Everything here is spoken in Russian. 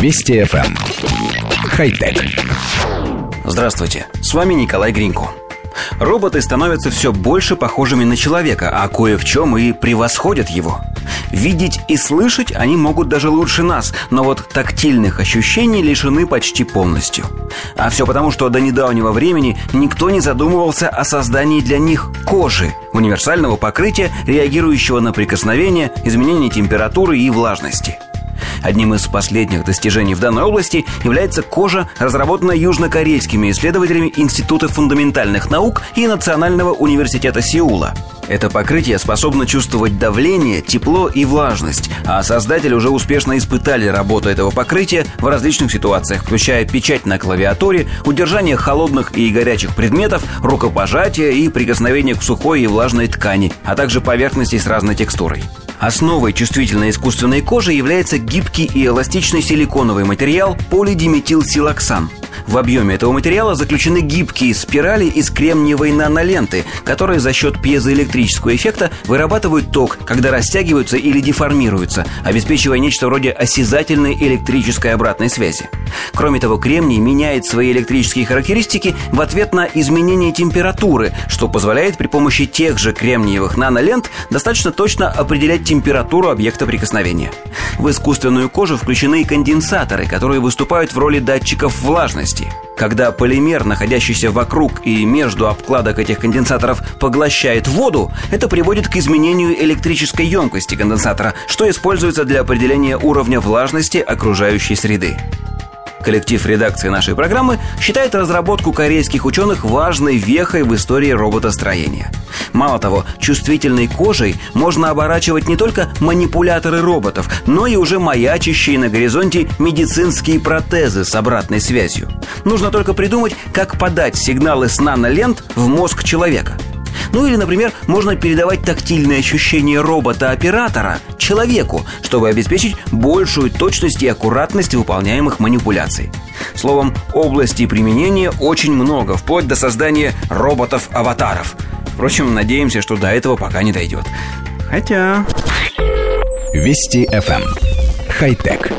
Вести FM. Эм. Хай-тек. Здравствуйте, с вами Николай Гринько. Роботы становятся все больше похожими на человека, а кое в чем и превосходят его. Видеть и слышать они могут даже лучше нас, но вот тактильных ощущений лишены почти полностью. А все потому, что до недавнего времени никто не задумывался о создании для них кожи, универсального покрытия, реагирующего на прикосновение, изменение температуры и влажности – Одним из последних достижений в данной области является кожа, разработанная южнокорейскими исследователями Института фундаментальных наук и Национального университета Сеула. Это покрытие способно чувствовать давление, тепло и влажность, а создатели уже успешно испытали работу этого покрытия в различных ситуациях, включая печать на клавиатуре, удержание холодных и горячих предметов, рукопожатие и прикосновение к сухой и влажной ткани, а также поверхности с разной текстурой. Основой чувствительной искусственной кожи является гибкий и эластичный силиконовый материал полидиметилсилоксан – в объеме этого материала заключены гибкие спирали из кремниевой наноленты, которые за счет пьезоэлектрического эффекта вырабатывают ток, когда растягиваются или деформируются, обеспечивая нечто вроде осязательной электрической обратной связи. Кроме того, кремний меняет свои электрические характеристики в ответ на изменение температуры, что позволяет при помощи тех же кремниевых нанолент достаточно точно определять температуру объекта прикосновения. В искусственную кожу включены конденсаторы, которые выступают в роли датчиков влажности жидкости. Когда полимер, находящийся вокруг и между обкладок этих конденсаторов, поглощает воду, это приводит к изменению электрической емкости конденсатора, что используется для определения уровня влажности окружающей среды. Коллектив редакции нашей программы считает разработку корейских ученых важной вехой в истории роботостроения. Мало того, чувствительной кожей можно оборачивать не только манипуляторы роботов, но и уже маячащие на горизонте медицинские протезы с обратной связью. Нужно только придумать, как подать сигналы с нанолент в мозг человека – ну или, например, можно передавать тактильные ощущения робота-оператора человеку, чтобы обеспечить большую точность и аккуратность выполняемых манипуляций. Словом, областей применения очень много, вплоть до создания роботов-аватаров. Впрочем, надеемся, что до этого пока не дойдет. Хотя... Вести FM. Эм. Хай-тек.